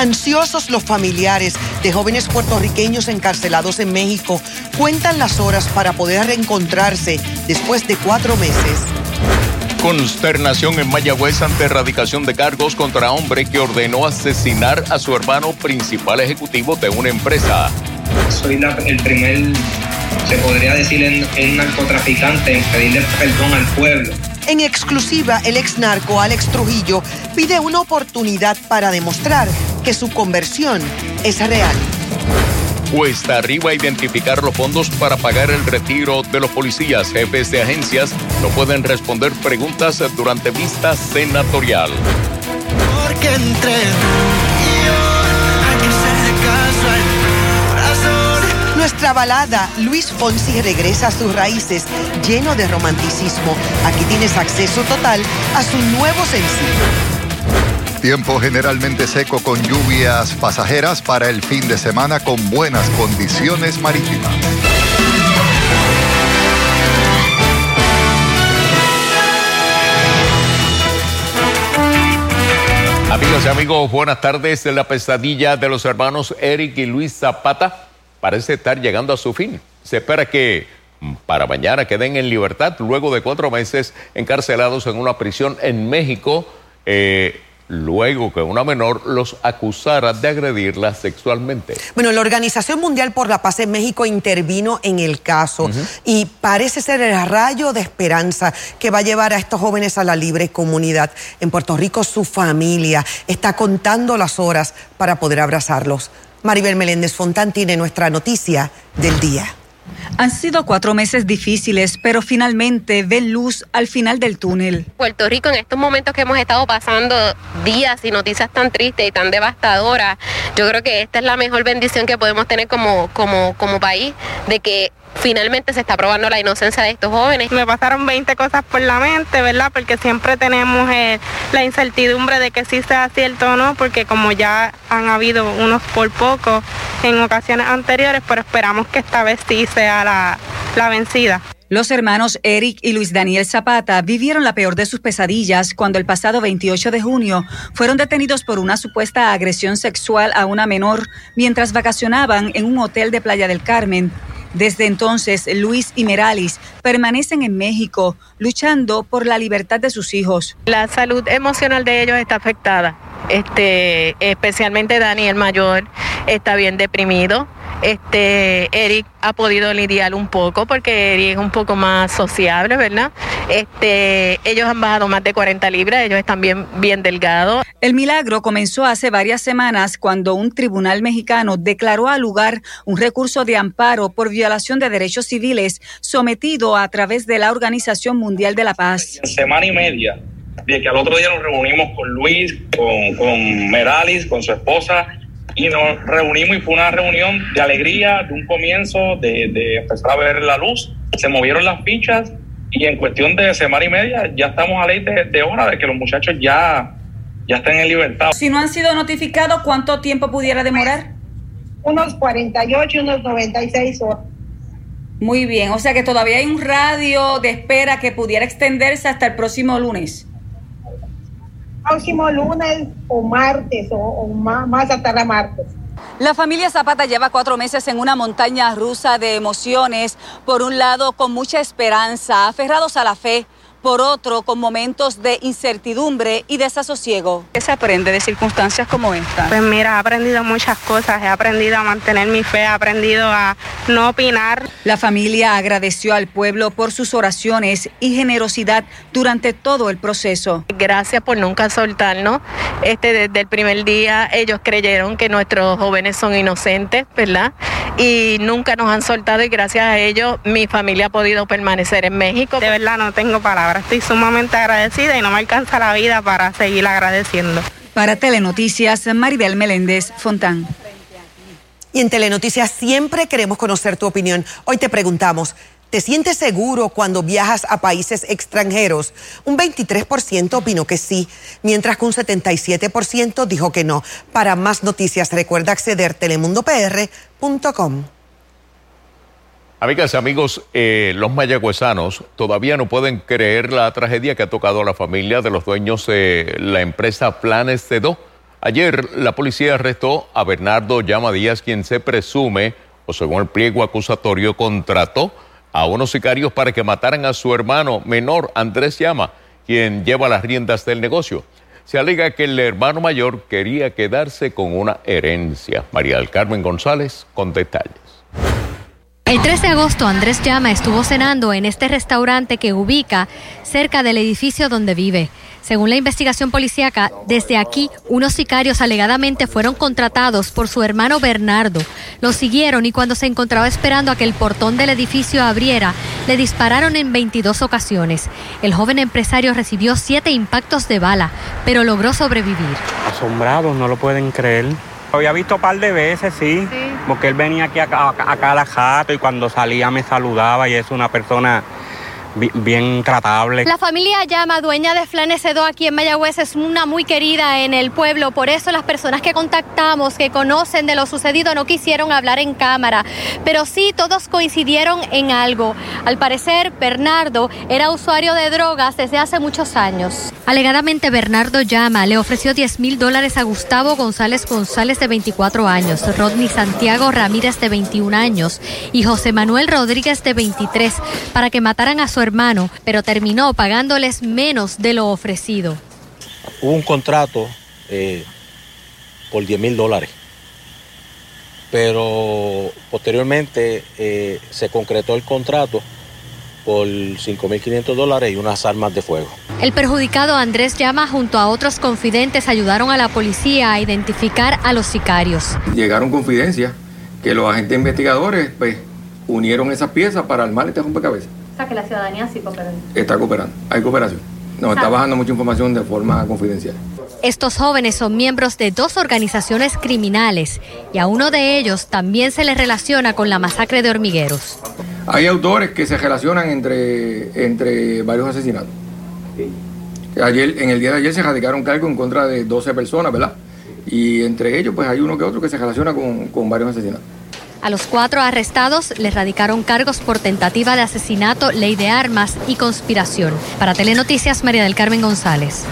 Ansiosos los familiares de jóvenes puertorriqueños encarcelados en México cuentan las horas para poder reencontrarse después de cuatro meses. Consternación en Mayagüez ante erradicación de cargos contra hombre que ordenó asesinar a su hermano principal ejecutivo de una empresa. Soy el primer, se podría decir, en, narcotraficante en pedirle perdón al pueblo. En exclusiva, el ex narco Alex Trujillo pide una oportunidad para demostrar que su conversión es real. Cuesta arriba identificar los fondos para pagar el retiro de los policías. Jefes de agencias no pueden responder preguntas durante vista senatorial. Porque entre Nuestra balada Luis Fonsi regresa a sus raíces lleno de romanticismo. Aquí tienes acceso total a su nuevo sencillo. Tiempo generalmente seco con lluvias pasajeras para el fin de semana con buenas condiciones marítimas. Amigos y amigos, buenas tardes. La pesadilla de los hermanos Eric y Luis Zapata parece estar llegando a su fin. Se espera que mm, para mañana queden en libertad luego de cuatro meses encarcelados en una prisión en México. Eh, luego que una menor los acusara de agredirla sexualmente. Bueno, la Organización Mundial por la Paz en México intervino en el caso y parece ser el rayo de esperanza que va a llevar a estos jóvenes a la libre comunidad. En Puerto Rico su familia está contando las horas para poder abrazarlos. Maribel Meléndez Fontán tiene nuestra noticia del día. Han sido cuatro meses difíciles, pero finalmente ven luz al final del túnel. Puerto Rico, en estos momentos que hemos estado pasando días y noticias tan tristes y tan devastadoras, yo creo que esta es la mejor bendición que podemos tener como, como, como país, de que finalmente se está probando la inocencia de estos jóvenes. Me pasaron 20 cosas por la mente, ¿verdad? Porque siempre tenemos eh, la incertidumbre de que sí sea cierto o no, porque como ya han habido unos por poco en ocasiones anteriores, pero esperamos que esta vez sí sea la, la vencida. Los hermanos Eric y Luis Daniel Zapata vivieron la peor de sus pesadillas cuando el pasado 28 de junio fueron detenidos por una supuesta agresión sexual a una menor mientras vacacionaban en un hotel de Playa del Carmen. Desde entonces, Luis y Meralis permanecen en México luchando por la libertad de sus hijos. La salud emocional de ellos está afectada. Este, especialmente Daniel mayor está bien deprimido este, Eric ha podido lidiar un poco porque Eric es un poco más sociable, ¿verdad? Este, ellos han bajado más de 40 libras, ellos están bien, bien delgados. El milagro comenzó hace varias semanas cuando un tribunal mexicano declaró al lugar un recurso de amparo por violación de derechos civiles sometido a través de la Organización Mundial de la Paz. En semana y media, de que al otro día nos reunimos con Luis, con, con Meralis, con su esposa y nos reunimos y fue una reunión de alegría, de un comienzo, de, empezar a ver la luz. Se movieron las fichas y en cuestión de semana y media ya estamos a ley de, hora de que los muchachos ya, ya estén en libertad. Si no han sido notificados, ¿cuánto tiempo pudiera demorar? Unos 48, unos 96 horas. Muy bien, o sea que todavía hay un radio de espera que pudiera extenderse hasta el próximo lunes próximo lunes o martes o, más, más hasta la martes. La familia Zapata lleva cuatro meses en una montaña rusa de emociones, por un lado con mucha esperanza, aferrados a la fe, por otro con momentos de incertidumbre y desasosiego. ¿Qué se aprende de circunstancias como esta? Pues mira, he aprendido muchas cosas, he aprendido a mantener mi fe, he aprendido a no opinar. La familia agradeció al pueblo por sus oraciones y generosidad durante todo el proceso. Gracias por nunca soltarnos. Este, desde el primer día ellos creyeron que nuestros jóvenes son inocentes, ¿verdad? Y nunca nos han soltado y gracias a ellos mi familia ha podido permanecer en México. De verdad no tengo palabras estoy sumamente agradecida y no me alcanza la vida para seguir agradeciendo. Para Telenoticias, Maribel Meléndez Fontán. Y en Telenoticias siempre queremos conocer tu opinión. Hoy te preguntamos, ¿te sientes seguro cuando viajas a países extranjeros? Un 23% opinó que sí, mientras que un 77% dijo que no. Para más noticias recuerda acceder a telemundopr.com. Amigas y amigos, eh, los mayagüezanos todavía no pueden creer la tragedia que ha tocado a la familia de los dueños de la empresa Planes C2 Ayer la policía arrestó a Bernardo Llama Díaz, quien se presume, o según el pliego acusatorio, contrató a unos sicarios para que mataran a su hermano menor, Andrés Llama, quien lleva las riendas del negocio. Se alega que el hermano mayor quería quedarse con una herencia. María del Carmen González con detalles. El 3 de agosto Andrés Llama estuvo cenando en este restaurante que ubica cerca del edificio donde vive. Según la investigación policíaca, desde aquí unos sicarios alegadamente fueron contratados por su hermano Bernardo. Lo siguieron y cuando se encontraba esperando a que el portón del edificio abriera, le dispararon en 22 ocasiones. El joven empresario recibió siete impactos de bala, pero logró sobrevivir. Asombrados, no lo pueden creer. Lo había visto un par de veces, sí, porque él venía aquí a, a cada jato y cuando salía me saludaba y es una persona bien tratable. La familia Llama, dueña de Flanecedo aquí en Mayagüez, es una muy querida en el pueblo. Por eso las personas que contactamos, que conocen de lo sucedido, no quisieron hablar en cámara. Pero sí, todos coincidieron en algo. Al parecer, Bernardo era usuario de drogas desde hace muchos años. Alegadamente, Bernardo Llama le ofreció 10 mil dólares a Gustavo González González de 24 años, Rodney Santiago Ramírez de 21 años y José Manuel Rodríguez de 23 para que mataran a su hermano, pero terminó pagándoles menos de lo ofrecido. Hubo un contrato eh, por 10 mil dólares, pero posteriormente eh, se concretó el contrato por 5.500 dólares y unas armas de fuego. El perjudicado Andrés Llama junto a otros confidentes ayudaron a la policía a identificar a los sicarios. Llegaron confidencias que los agentes investigadores pues, unieron esas piezas para armar este rompecabezas que la ciudadanía sí coopera. Está cooperando, hay cooperación. Nos está bajando mucha información de forma confidencial. Estos jóvenes son miembros de dos organizaciones criminales y a uno de ellos también se les relaciona con la masacre de hormigueros. Hay autores que se relacionan entre, entre varios asesinatos. Ayer, en el día de ayer se radicaron cargos en contra de 12 personas, ¿verdad? Y entre ellos, pues hay uno que otro que se relaciona con, con varios asesinatos. A los cuatro arrestados les radicaron cargos por tentativa de asesinato, ley de armas y conspiración. Para Telenoticias, María del Carmen González.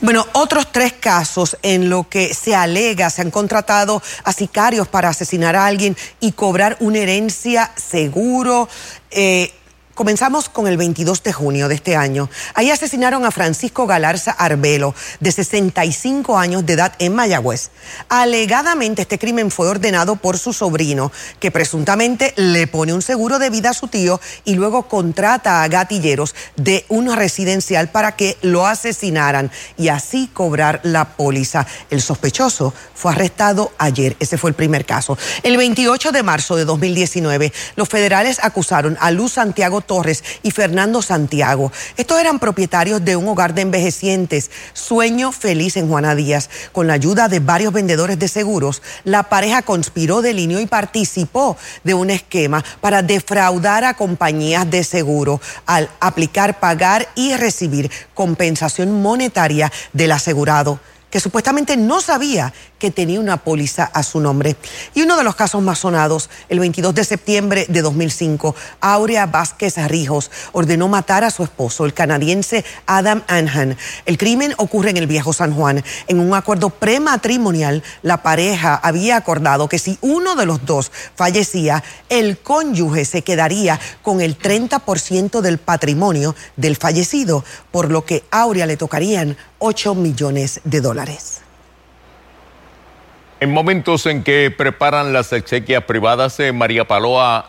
Bueno, otros tres casos en lo que se alega se han contratado a sicarios para asesinar a alguien y cobrar una herencia seguro. Eh, Comenzamos con el 22 de junio de este año. Ahí asesinaron a Francisco Galarza Arbelo, de 65 años de edad en Mayagüez. Alegadamente este crimen fue ordenado por su sobrino, que presuntamente le pone un seguro de vida a su tío y luego contrata a gatilleros de una residencial para que lo asesinaran y así cobrar la póliza. El sospechoso fue arrestado ayer. Ese fue el primer caso. El 28 de marzo de 2019, los federales acusaron a Luz Santiago Torres y Fernando Santiago. Estos eran propietarios de un hogar de envejecientes, Sueño Feliz en Juana Díaz. Con la ayuda de varios vendedores de seguros, la pareja conspiró de línea y participó de un esquema para defraudar a compañías de seguro al aplicar, pagar y recibir compensación monetaria del asegurado que supuestamente no sabía que tenía una póliza a su nombre. Y uno de los casos más sonados, el 22 de septiembre de 2005, Aurea Vázquez Rijos ordenó matar a su esposo, el canadiense Adam Anhan. El crimen ocurre en el viejo San Juan. En un acuerdo prematrimonial, la pareja había acordado que si uno de los dos fallecía, el cónyuge se quedaría con el 30% del patrimonio del fallecido, por lo que Aurea le tocarían 8 millones de dólares. En momentos en que preparan las exequias privadas, de María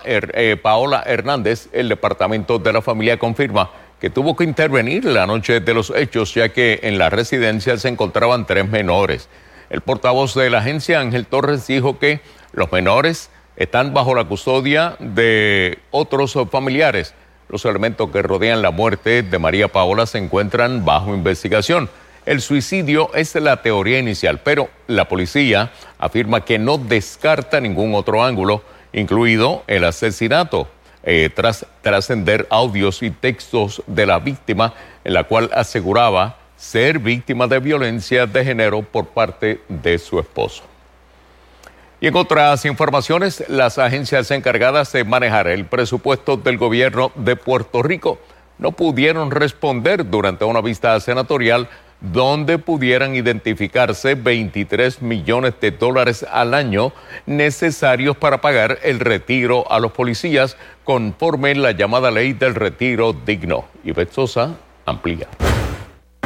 eh, Paola Hernández, el Departamento de la Familia confirma que tuvo que intervenir la noche de los hechos, ya que en la residencia se encontraban tres menores. El portavoz de la agencia, Ángel Torres, dijo que los menores están bajo la custodia de otros familiares. Los elementos que rodean la muerte de María Paola se encuentran bajo investigación. El suicidio es la teoría inicial, pero la policía afirma que no descarta ningún otro ángulo, incluido el asesinato, eh, tras trascender audios y textos de la víctima, en la cual aseguraba ser víctima de violencia de género por parte de su esposo. Y en otras informaciones, las agencias encargadas de manejar el presupuesto del gobierno de Puerto Rico no pudieron responder durante una vista senatorial donde pudieran identificarse 23 millones de dólares al año necesarios para pagar el retiro a los policías conforme la llamada ley del retiro digno. Y Sosa amplía.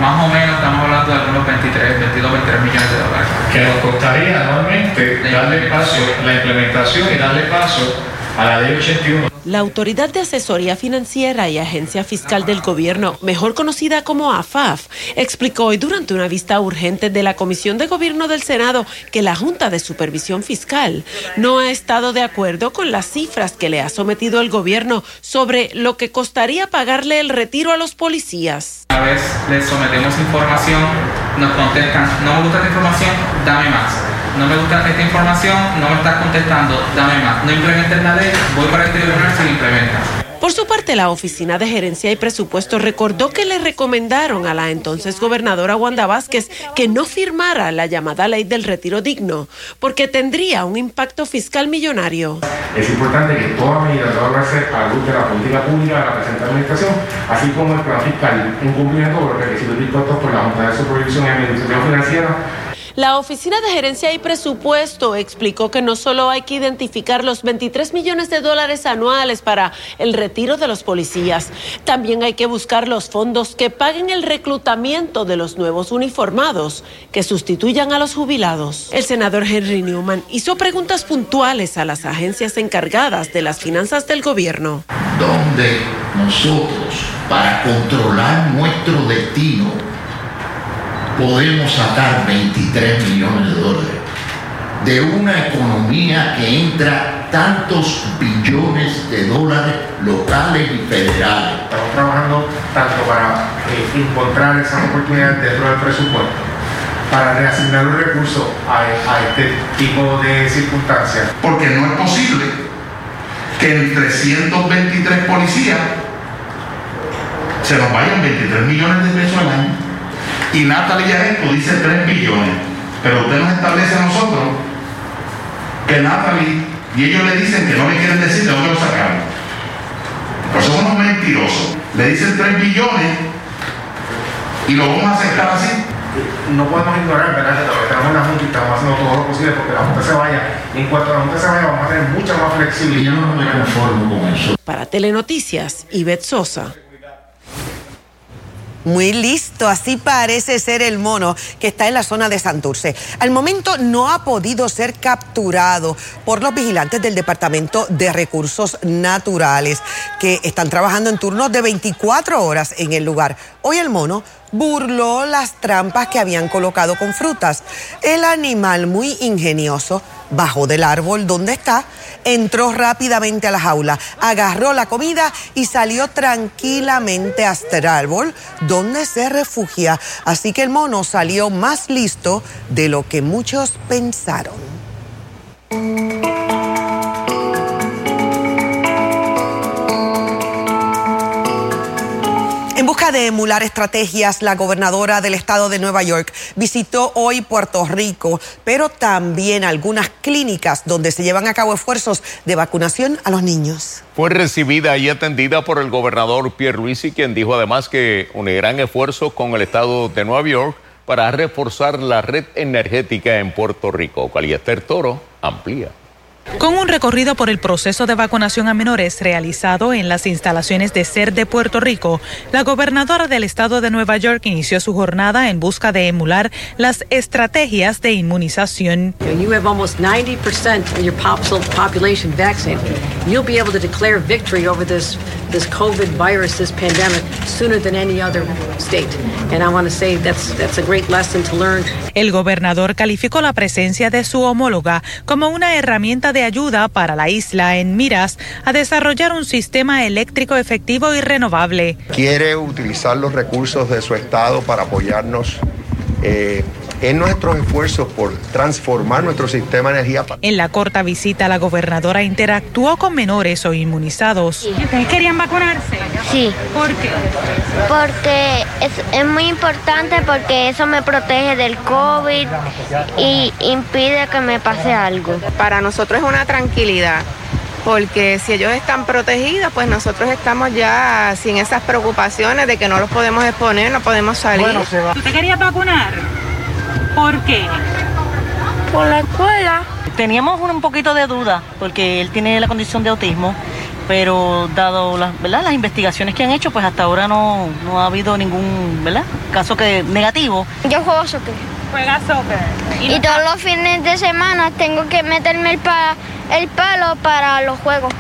Más o menos estamos hablando de algunos 23, 22, 23 millones de dólares. Que nos costaría anualmente darle paso, la implementación y darle paso a la ley 81. La Autoridad de Asesoría Financiera y Agencia Fiscal del Gobierno, mejor conocida como AFAF, explicó hoy durante una vista urgente de la Comisión de Gobierno del Senado que la Junta de Supervisión Fiscal no ha estado de acuerdo con las cifras que le ha sometido el gobierno sobre lo que costaría pagarle el retiro a los policías. Una vez les sometemos información, nos contestan, no me gusta esta información, dame más no me gusta esta información, no me estás contestando, dame más. No implementes la ley, voy para el tribunal si implementa. Por su parte, la Oficina de Gerencia y Presupuesto recordó que le recomendaron a la entonces gobernadora Wanda Vázquez que no firmara la llamada ley del retiro digno, porque tendría un impacto fiscal millonario. Es importante que toda medida deba verse a la luz de la política pública de la presente administración, así como el plan fiscal en cumplimiento con los requisitos dispuestos por la Junta de Supervisión y Administración Financiera la Oficina de Gerencia y Presupuesto explicó que no solo hay que identificar los 23 millones de dólares anuales para el retiro de los policías, también hay que buscar los fondos que paguen el reclutamiento de los nuevos uniformados que sustituyan a los jubilados. El senador Henry Newman hizo preguntas puntuales a las agencias encargadas de las finanzas del gobierno. Donde nosotros, para controlar nuestro destino, podemos sacar 23 millones de dólares de una economía que entra tantos billones de dólares locales y federales. Estamos trabajando tanto para eh, encontrar esas oportunidades dentro del presupuesto, para reasignar los recursos a, a este tipo de circunstancias. Porque no es posible que en 323 policías se nos vayan 23 millones de pesos al año y Natalia Yareto dice 3 billones, pero usted nos establece a nosotros que Natalie y ellos le dicen que no le quieren decir de dónde lo sacaron. Pues son unos mentirosos. Le dicen 3 billones y lo vamos a aceptar así. No podemos ignorar, ¿verdad? Que tenemos una Junta y estamos haciendo todo lo posible porque la Junta se vaya. Y en cuanto la Junta se vaya, vamos a tener mucha más flexibilidad. Y yo no me conformo con eso. Para Telenoticias, Ivette Sosa. Muy listo, así parece ser el mono que está en la zona de Santurce. Al momento no ha podido ser capturado por los vigilantes del Departamento de Recursos Naturales que están trabajando en turnos de 24 horas en el lugar. Hoy el mono burló las trampas que habían colocado con frutas. El animal muy ingenioso bajó del árbol donde está, entró rápidamente a la jaula, agarró la comida y salió tranquilamente hasta el árbol donde se refugia. Así que el mono salió más listo de lo que muchos pensaron. Busca de emular estrategias, la gobernadora del estado de Nueva York visitó hoy Puerto Rico, pero también algunas clínicas donde se llevan a cabo esfuerzos de vacunación a los niños. Fue recibida y atendida por el gobernador Pierre Luisi, quien dijo además que unirán esfuerzos con el estado de Nueva York para reforzar la red energética en Puerto Rico. Caliester Toro amplía. Con un recorrido por el proceso de vacunación a menores realizado en las instalaciones de SER de Puerto Rico, la gobernadora del estado de Nueva York inició su jornada en busca de emular las estrategias de inmunización. You have almost 90% of your population vaccinated. You'll be able to declare victory over this this COVID virus, this pandemic, sooner than any other state. And I want to say that's that's a great lesson to learn. El gobernador calificó la presencia de su homóloga como una herramienta de ayuda para la isla en miras a desarrollar un sistema eléctrico efectivo y renovable. Quiere utilizar los recursos de su estado para apoyarnos eh, en nuestros esfuerzos por transformar nuestro sistema de energía. En la corta visita, la gobernadora interactuó con menores o inmunizados. ¿Ustedes querían vacunarse? Sí. ¿Por qué? Porque es, es muy importante porque eso me protege del COVID y impide que me pase algo. Para nosotros es una tranquilidad porque si ellos están protegidos, pues nosotros estamos ya sin esas preocupaciones de que no los podemos exponer, no podemos salir. Bueno, se va. ¿Tú te querías vacunar? ¿Por qué? Por la escuela. Teníamos un poquito de duda, porque él tiene la condición de autismo, pero dado las, ¿verdad? las investigaciones que han hecho, pues hasta ahora no, no ha habido ningún ¿verdad? caso que negativo. Yo juego soccer. ¿Juega soccer? Y, todos los fines de semana tengo que meterme el, pa el palo para los juegos.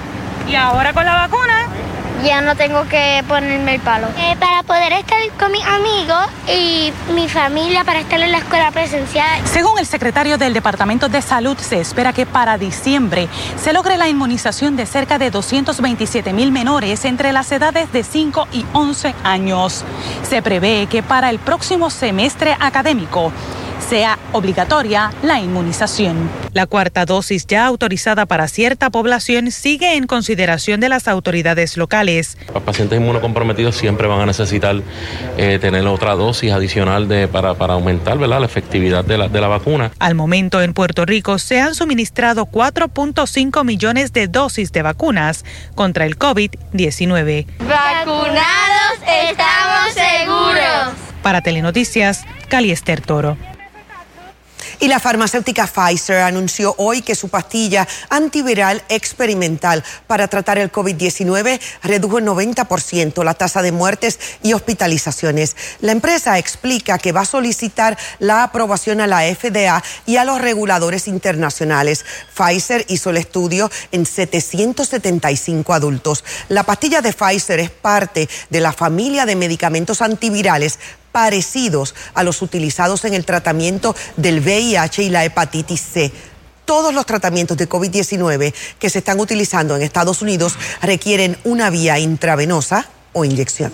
¿Y ahora con la vacuna? Ya no tengo que ponerme el palo. Eh, para poder estar con mis amigos y mi familia, para estar en la escuela presencial. Según el secretario del Departamento de Salud, se espera que para diciembre se logre la inmunización de cerca de 227 mil menores entre las edades de 5 y 11 años. Se prevé que para el próximo semestre académico sea obligatoria la inmunización. La cuarta dosis ya autorizada para cierta población sigue en consideración de las autoridades locales. Los pacientes inmunocomprometidos siempre van a necesitar eh, tener otra dosis adicional de, para, para aumentar ¿verdad? la efectividad de la, de la vacuna. Al momento en Puerto Rico se han suministrado 4.5 millones de dosis de vacunas contra el COVID-19. Vacunados estamos seguros. Para Telenoticias, Caliester Toro. Y la farmacéutica Pfizer anunció hoy que su pastilla antiviral experimental para tratar el COVID-19 redujo en 90% la tasa de muertes y hospitalizaciones. La empresa explica que va a solicitar la aprobación a la FDA y a los reguladores internacionales. Pfizer hizo el estudio en 775 adultos. La pastilla de Pfizer es parte de la familia de medicamentos antivirales parecidos a los utilizados en el tratamiento del VIH y la hepatitis C. Todos los tratamientos de COVID-19 que se están utilizando en Estados Unidos requieren una vía intravenosa o inyección.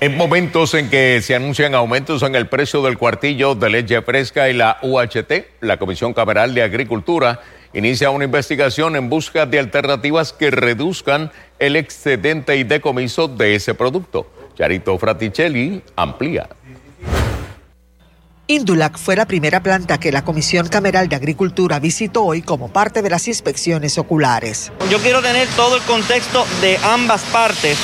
En momentos en que se anuncian aumentos en el precio del cuartillo de leche fresca y la UHT, la Comisión Cameral de Agricultura inicia una investigación en busca de alternativas que reduzcan el excedente y decomiso de ese producto. Charito Fraticelli amplía. Indulac fue la primera planta que la Comisión Cameral de Agricultura visitó hoy como parte de las inspecciones oculares. Yo quiero tener todo el contexto de ambas partes,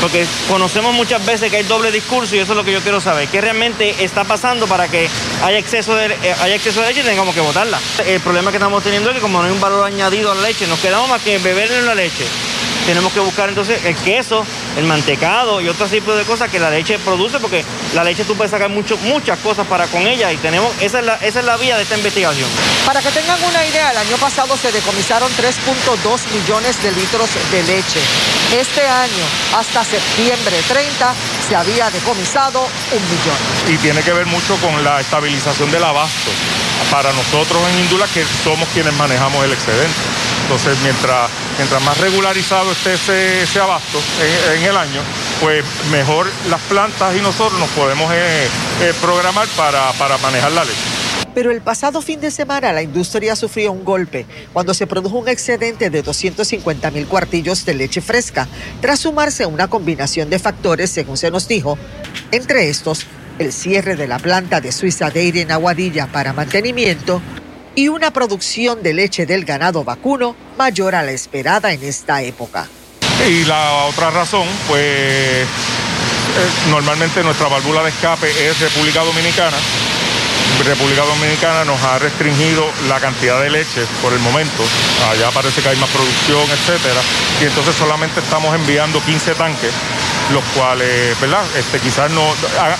porque conocemos muchas veces que hay doble discurso y eso es lo que yo quiero saber, qué realmente está pasando para que haya exceso de, eh, haya exceso de leche y tengamos que botarla. El problema que estamos teniendo es que como no hay un valor añadido a la leche, nos quedamos más que beber en la leche tenemos que buscar entonces el queso, el mantecado y otro tipo de cosas que la leche produce, porque la leche tú puedes sacar mucho, muchas cosas para con ella y tenemos, esa es, la, esa es la vía de esta investigación. Para que tengan una idea, el año pasado se decomisaron 3.2 millones de litros de leche. Este año, hasta septiembre 30, se había decomisado un millón. Y tiene que ver mucho con la estabilización del abasto para nosotros en Indula, que somos quienes manejamos el excedente. Entonces, mientras, mientras más regularizado esté ese, abasto en, el año, pues mejor las plantas y nosotros nos podemos eh, eh, programar para, para manejar la leche. Pero el pasado fin de semana la industria sufrió un golpe cuando se produjo un excedente de 250 mil cuartillos de leche fresca, tras sumarse una combinación de factores, según se nos dijo, entre estos el cierre de la planta de Suiza Dairy en Aguadilla para mantenimiento y una producción de leche del ganado vacuno mayor a la esperada en esta época. Y la otra razón, pues eh, normalmente nuestra válvula de escape es República Dominicana. República Dominicana nos ha restringido la cantidad de leche por el momento. Allá parece que hay más producción, etcétera. Y entonces solamente estamos enviando 15 tanques los cuales, ¿verdad? Este, quizás no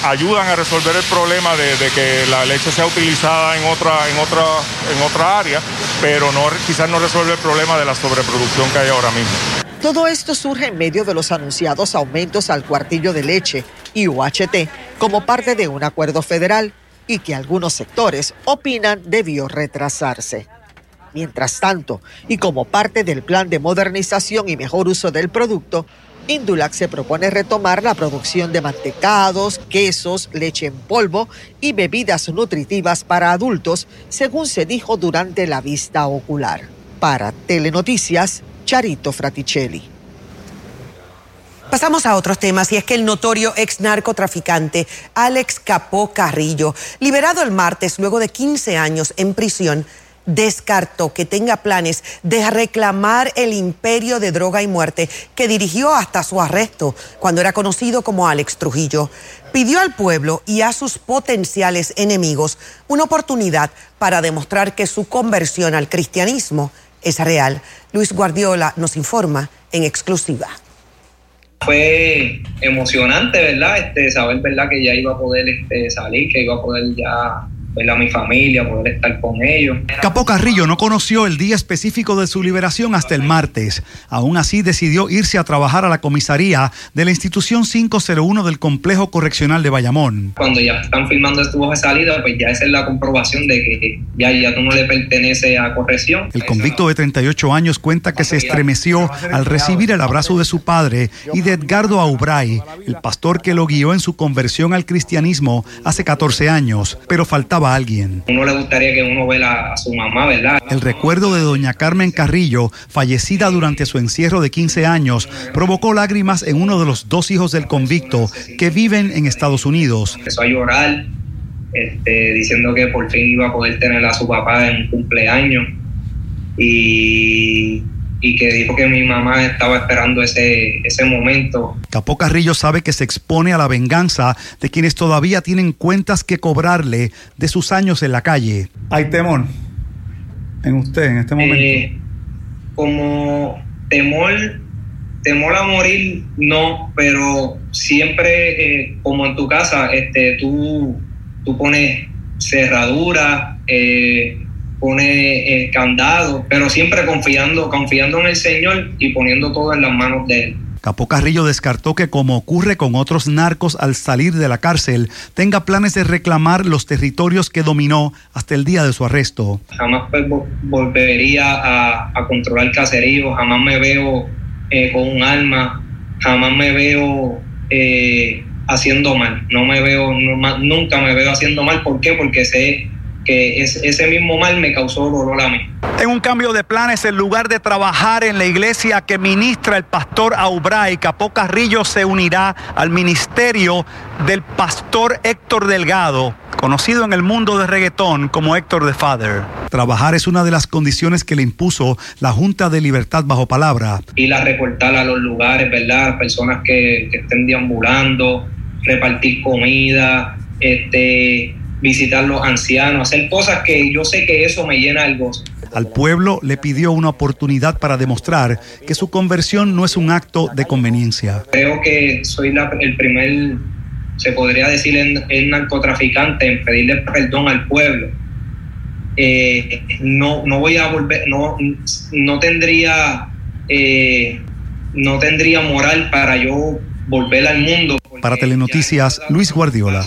ayudan a resolver el problema de, que la leche sea utilizada en otra, en otra, en otra área, pero no, quizás no resuelve el problema de la sobreproducción que hay ahora mismo. Todo esto surge en medio de los anunciados aumentos al cuartillo de leche y UHT como parte de un acuerdo federal y que algunos sectores opinan debió retrasarse. Mientras tanto, y como parte del plan de modernización y mejor uso del producto, Indulac se propone retomar la producción de mantecados, quesos, leche en polvo y bebidas nutritivas para adultos, según se dijo durante la vista ocular. Para Telenoticias, Charito Fraticelli. Pasamos a otros temas y es que el notorio ex narcotraficante Alex Capó Carrillo, liberado el martes luego de 15 años en prisión, descartó que tenga planes de reclamar el imperio de droga y muerte que dirigió hasta su arresto cuando era conocido como Alex Trujillo. Pidió al pueblo y a sus potenciales enemigos una oportunidad para demostrar que su conversión al cristianismo es real. Luis Guardiola nos informa en exclusiva. Fue emocionante, ¿verdad? Este, saber, ¿verdad? Que ya iba a poder este, salir, que iba a poder ya a mi familia, poder estar con ellos. Capó Carrillo no conoció el día específico de su liberación hasta el martes. Aún así decidió irse a trabajar a la comisaría de la institución 501 del complejo correccional de Bayamón. Cuando ya están firmando tu hoja de salida, pues ya esa es la comprobación de que ya, ya tú no le pertenece a corrección. El convicto de 38 años cuenta que se estremeció al recibir el abrazo de su padre y de Edgardo Aubray, el pastor que lo guió en su conversión al cristianismo hace 14 años, pero faltaba alguien. Uno le gustaría que uno vea a su mamá, ¿verdad? El recuerdo de doña Carmen Carrillo, fallecida durante su encierro de 15 años, provocó lágrimas en uno de los dos hijos del convicto que viven en Estados Unidos. Empezó a llorar, este, diciendo que por fin iba a poder tener a su papá en un cumpleaños. Y y que dijo que mi mamá estaba esperando ese, ese momento. Capó Carrillo sabe que se expone a la venganza de quienes todavía tienen cuentas que cobrarle de sus años en la calle. ¿Hay temor en usted en este momento? Eh, como temor, temor a morir, no, pero siempre, eh, como en tu casa, este, tú, tú pones cerradura, eh, pone el candado, pero siempre confiando, confiando en el Señor y poniendo todo en las manos de Él. Capó Carrillo descartó que, como ocurre con otros narcos al salir de la cárcel, tenga planes de reclamar los territorios que dominó hasta el día de su arresto. Jamás pues, volvería a, controlar caserío, jamás me veo eh, con un arma, jamás me veo eh, haciendo mal, no me veo, nunca me veo haciendo mal. ¿Por qué? Porque sé que ese mismo mal me causó dolor a mí. En un cambio de planes, en lugar de trabajar en la iglesia que ministra el pastor Aubray, Capó Carrillo se unirá al ministerio del pastor Héctor Delgado, conocido en el mundo de reggaetón como Héctor the Father. Trabajar es una de las condiciones que le impuso la Junta de Libertad bajo palabra. Ir a reportar a los lugares, ¿verdad? Personas que, que estén deambulando, repartir comida, este visitar los ancianos, hacer cosas que yo sé que eso me llena el gozo. Al pueblo le pidió una oportunidad para demostrar que su conversión no es un acto de conveniencia. Creo que soy el primer, se podría decir, el, narcotraficante en pedirle perdón al pueblo. Eh, no, no voy a volver, no, no tendría, eh, no tendría moral para yo volver al mundo. Para Telenoticias, Luis Guardiola.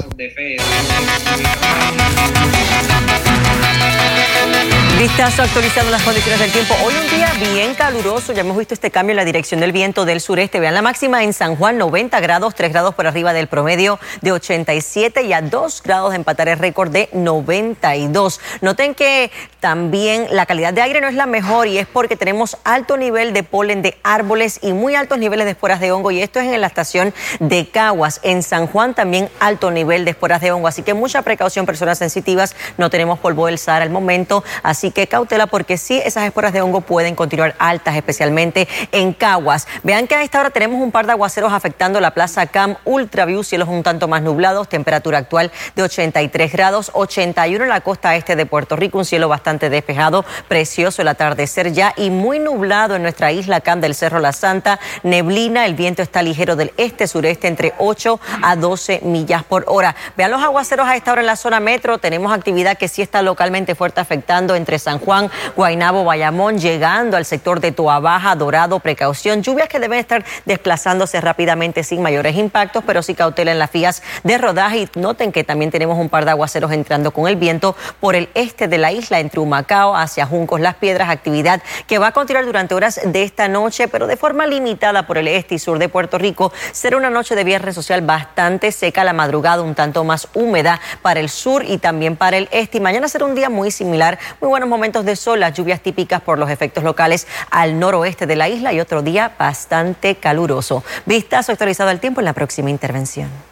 Vistazo actualizado las condiciones del tiempo. Hoy un día bien caluroso. Ya hemos visto este cambio en la dirección del viento del sureste. Vean la máxima en San Juan, 90 grados, 3 grados por arriba del promedio de 87 y a 2 grados de empatar el récord de 92. Noten que también la calidad de aire no es la mejor y es porque tenemos alto nivel de polen de árboles y muy altos niveles de esporas de hongo. Y esto es en la estación de Caguas. En San Juan también alto nivel de esporas de hongo. Así que mucha precaución, personas sensitivas. No tenemos polvo del Sahara al momento. Así que cautela porque sí, esas esporas de hongo pueden continuar altas, especialmente en Caguas. Vean que a esta hora tenemos un par de aguaceros afectando la plaza Cam Ultraview, cielos un tanto más nublados, temperatura actual de 83 grados, 81 en la costa este de Puerto Rico, un cielo bastante despejado, precioso el atardecer ya y muy nublado en nuestra isla Cam del Cerro La Santa, neblina, el viento está ligero del este-sureste entre 8 a 12 millas por hora. Vean los aguaceros a esta hora en la zona metro, tenemos actividad que sí está localmente fuerte afectando entre San Juan, Guainabo, Bayamón, llegando al sector de Toa Baja, Dorado, precaución, lluvias que deben estar desplazándose rápidamente sin mayores impactos, pero sí cautela en las vías de rodaje noten que también tenemos un par de aguaceros entrando con el viento por el este de la isla, entre Humacao hacia Juncos, Las Piedras, actividad que va a continuar durante horas de esta noche, pero de forma limitada por el este y sur de Puerto Rico. Será una noche de viernes social bastante seca, la madrugada un tanto más húmeda para el sur y también para el este. Y mañana será un día muy similar, muy buenos momentos de sol, las lluvias típicas por los efectos locales al noroeste de la isla y otro día bastante caluroso. Vistazo actualizado al tiempo en la próxima intervención.